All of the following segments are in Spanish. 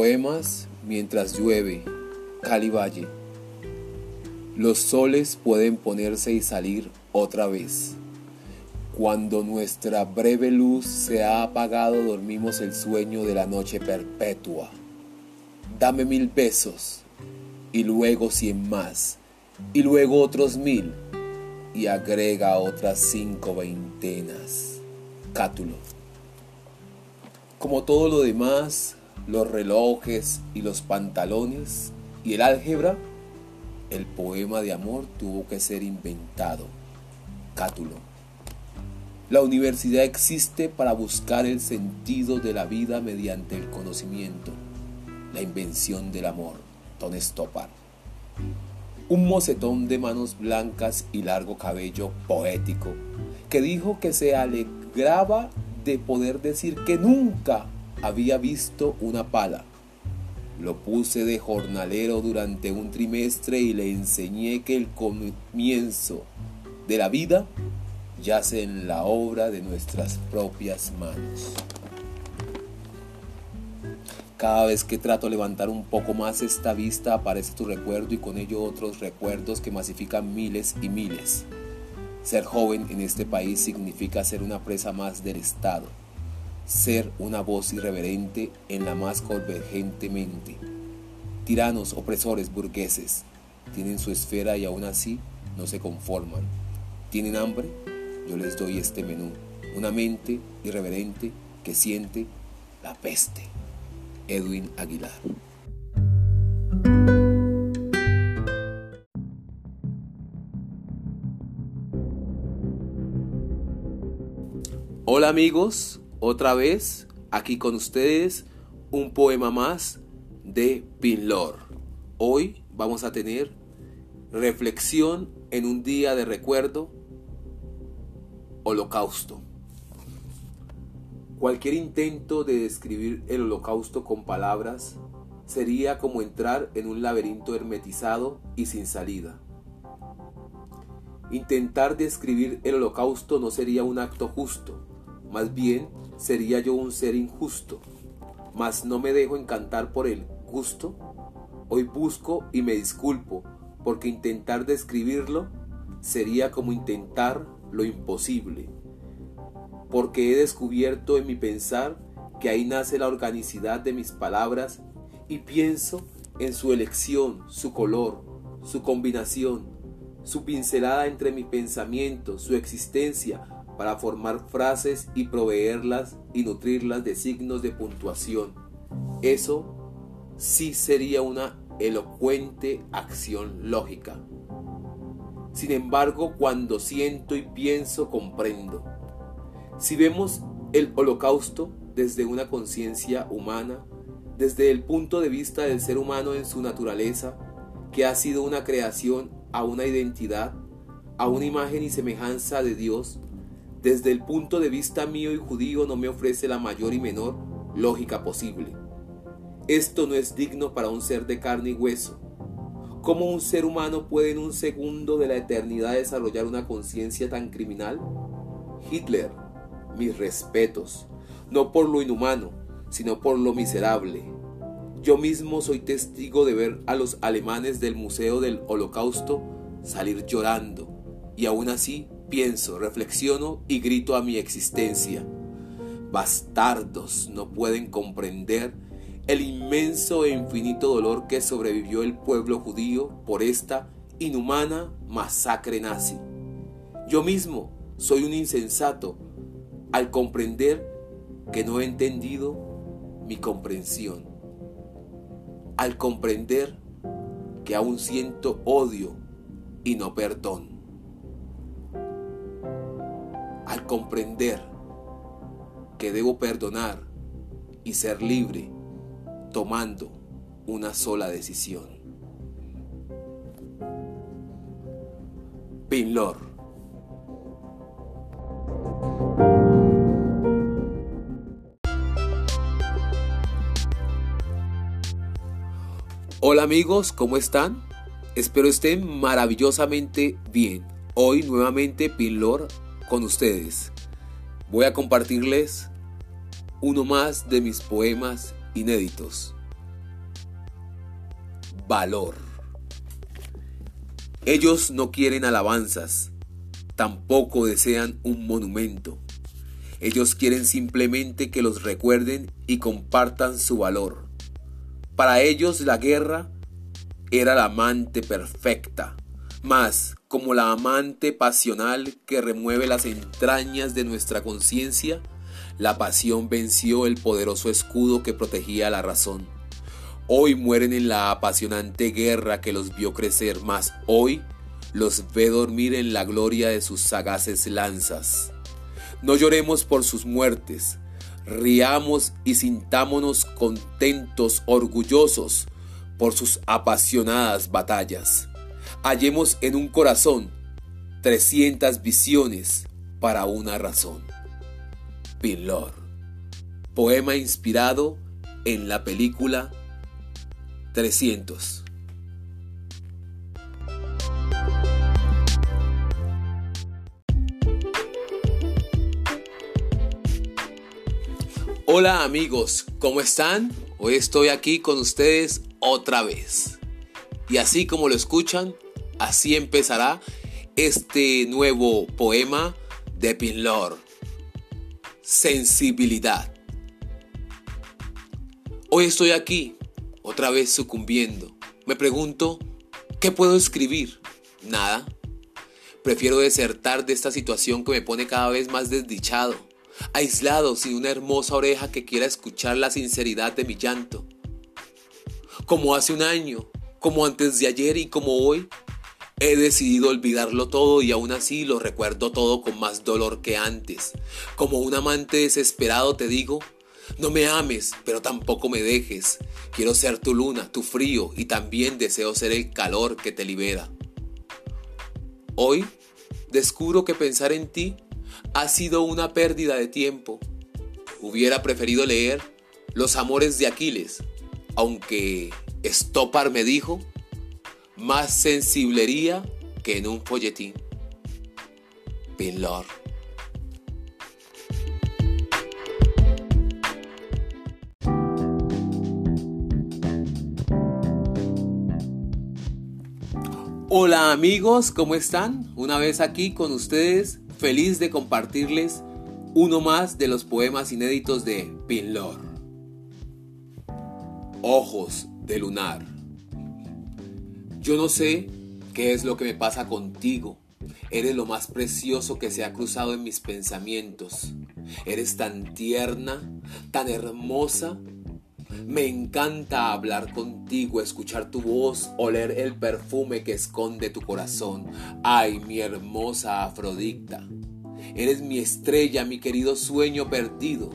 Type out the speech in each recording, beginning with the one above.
poemas mientras llueve, Cali Valle. Los soles pueden ponerse y salir otra vez. Cuando nuestra breve luz se ha apagado, dormimos el sueño de la noche perpetua. Dame mil besos y luego cien más y luego otros mil y agrega otras cinco veintenas. Cátulo. Como todo lo demás, los relojes y los pantalones y el álgebra, el poema de amor tuvo que ser inventado. Cátulo. La universidad existe para buscar el sentido de la vida mediante el conocimiento, la invención del amor. Ton Stoppard. Un mocetón de manos blancas y largo cabello poético, que dijo que se alegraba de poder decir que nunca había visto una pala. Lo puse de jornalero durante un trimestre y le enseñé que el comienzo de la vida yace en la obra de nuestras propias manos. Cada vez que trato de levantar un poco más esta vista aparece tu recuerdo y con ello otros recuerdos que masifican miles y miles. Ser joven en este país significa ser una presa más del Estado, ser una voz irreverente en la más convergente mente. Tiranos, opresores, burgueses, tienen su esfera y aún así no se conforman. ¿Tienen hambre? Yo les doy este menú. Una mente irreverente que siente la peste. Edwin Aguilar. Hola amigos, otra vez aquí con ustedes un poema más de Pinlor. Hoy vamos a tener reflexión en un día de recuerdo, holocausto. Cualquier intento de describir el holocausto con palabras sería como entrar en un laberinto hermetizado y sin salida. Intentar describir el holocausto no sería un acto justo, más bien sería yo un ser injusto, mas no me dejo encantar por el gusto. Hoy busco y me disculpo, porque intentar describirlo sería como intentar lo imposible porque he descubierto en mi pensar que ahí nace la organicidad de mis palabras y pienso en su elección, su color, su combinación, su pincelada entre mi pensamiento, su existencia, para formar frases y proveerlas y nutrirlas de signos de puntuación. Eso sí sería una elocuente acción lógica. Sin embargo, cuando siento y pienso, comprendo. Si vemos el holocausto desde una conciencia humana, desde el punto de vista del ser humano en su naturaleza, que ha sido una creación a una identidad, a una imagen y semejanza de Dios, desde el punto de vista mío y judío no me ofrece la mayor y menor lógica posible. Esto no es digno para un ser de carne y hueso. ¿Cómo un ser humano puede en un segundo de la eternidad desarrollar una conciencia tan criminal? Hitler, mis respetos, no por lo inhumano, sino por lo miserable. Yo mismo soy testigo de ver a los alemanes del Museo del Holocausto salir llorando, y aún así pienso, reflexiono y grito a mi existencia. Bastardos no pueden comprender el inmenso e infinito dolor que sobrevivió el pueblo judío por esta inhumana masacre nazi. Yo mismo soy un insensato al comprender que no he entendido mi comprensión, al comprender que aún siento odio y no perdón, al comprender que debo perdonar y ser libre tomando una sola decisión. Pinlor Hola amigos, ¿cómo están? Espero estén maravillosamente bien. Hoy nuevamente Pinlor con ustedes. Voy a compartirles uno más de mis poemas inéditos. valor. Ellos no quieren alabanzas, tampoco desean un monumento. Ellos quieren simplemente que los recuerden y compartan su valor. Para ellos la guerra era la amante perfecta, más como la amante pasional que remueve las entrañas de nuestra conciencia, la pasión venció el poderoso escudo que protegía la razón. Hoy mueren en la apasionante guerra que los vio crecer, más hoy los ve dormir en la gloria de sus sagaces lanzas. No lloremos por sus muertes, riamos y sintámonos contentos, orgullosos por sus apasionadas batallas. Hallemos en un corazón 300 visiones para una razón. Pinlor, poema inspirado en la película 300. Hola amigos, ¿cómo están? Hoy estoy aquí con ustedes otra vez. Y así como lo escuchan, así empezará este nuevo poema de Pinlor. Sensibilidad. Hoy estoy aquí, otra vez sucumbiendo. Me pregunto, ¿qué puedo escribir? Nada. Prefiero desertar de esta situación que me pone cada vez más desdichado aislado sin una hermosa oreja que quiera escuchar la sinceridad de mi llanto. Como hace un año, como antes de ayer y como hoy, he decidido olvidarlo todo y aún así lo recuerdo todo con más dolor que antes. Como un amante desesperado te digo, no me ames, pero tampoco me dejes. Quiero ser tu luna, tu frío y también deseo ser el calor que te libera. Hoy descubro que pensar en ti ha sido una pérdida de tiempo. Hubiera preferido leer Los Amores de Aquiles, aunque Stoppard me dijo, más sensiblería que en un folletín. Pinlor. Hola amigos, ¿cómo están? Una vez aquí con ustedes feliz de compartirles uno más de los poemas inéditos de Pinlor. Ojos de lunar. Yo no sé qué es lo que me pasa contigo. Eres lo más precioso que se ha cruzado en mis pensamientos. Eres tan tierna, tan hermosa. Me encanta hablar contigo, escuchar tu voz, oler el perfume que esconde tu corazón. Ay, mi hermosa Afrodita. Eres mi estrella, mi querido sueño perdido.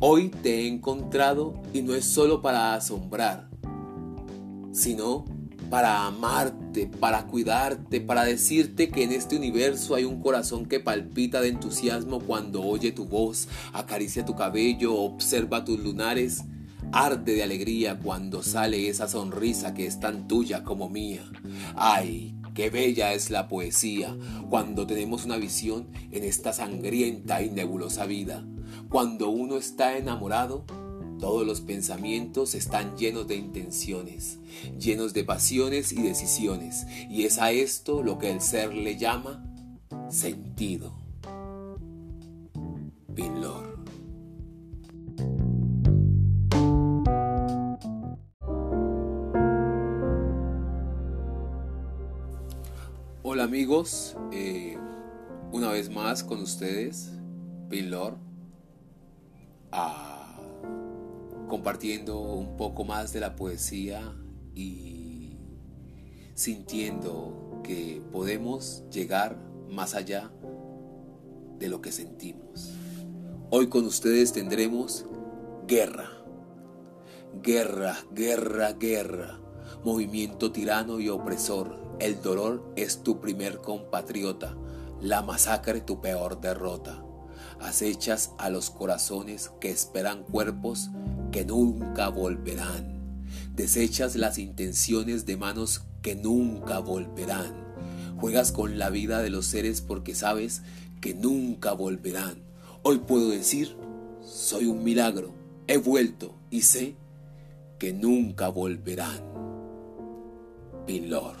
Hoy te he encontrado y no es solo para asombrar, sino para amarte, para cuidarte, para decirte que en este universo hay un corazón que palpita de entusiasmo cuando oye tu voz, acaricia tu cabello, observa tus lunares, arde de alegría cuando sale esa sonrisa que es tan tuya como mía. Ay, Qué bella es la poesía cuando tenemos una visión en esta sangrienta y nebulosa vida. Cuando uno está enamorado, todos los pensamientos están llenos de intenciones, llenos de pasiones y decisiones, y es a esto lo que el ser le llama sentido. Pinlor. Hola amigos, eh, una vez más con ustedes, Pinlor, ah, compartiendo un poco más de la poesía y sintiendo que podemos llegar más allá de lo que sentimos. Hoy con ustedes tendremos guerra, guerra, guerra, guerra, movimiento tirano y opresor el dolor es tu primer compatriota, la masacre tu peor derrota. Acechas a los corazones que esperan cuerpos que nunca volverán. Desechas las intenciones de manos que nunca volverán. Juegas con la vida de los seres porque sabes que nunca volverán. Hoy puedo decir, soy un milagro, he vuelto y sé que nunca volverán. in Lord.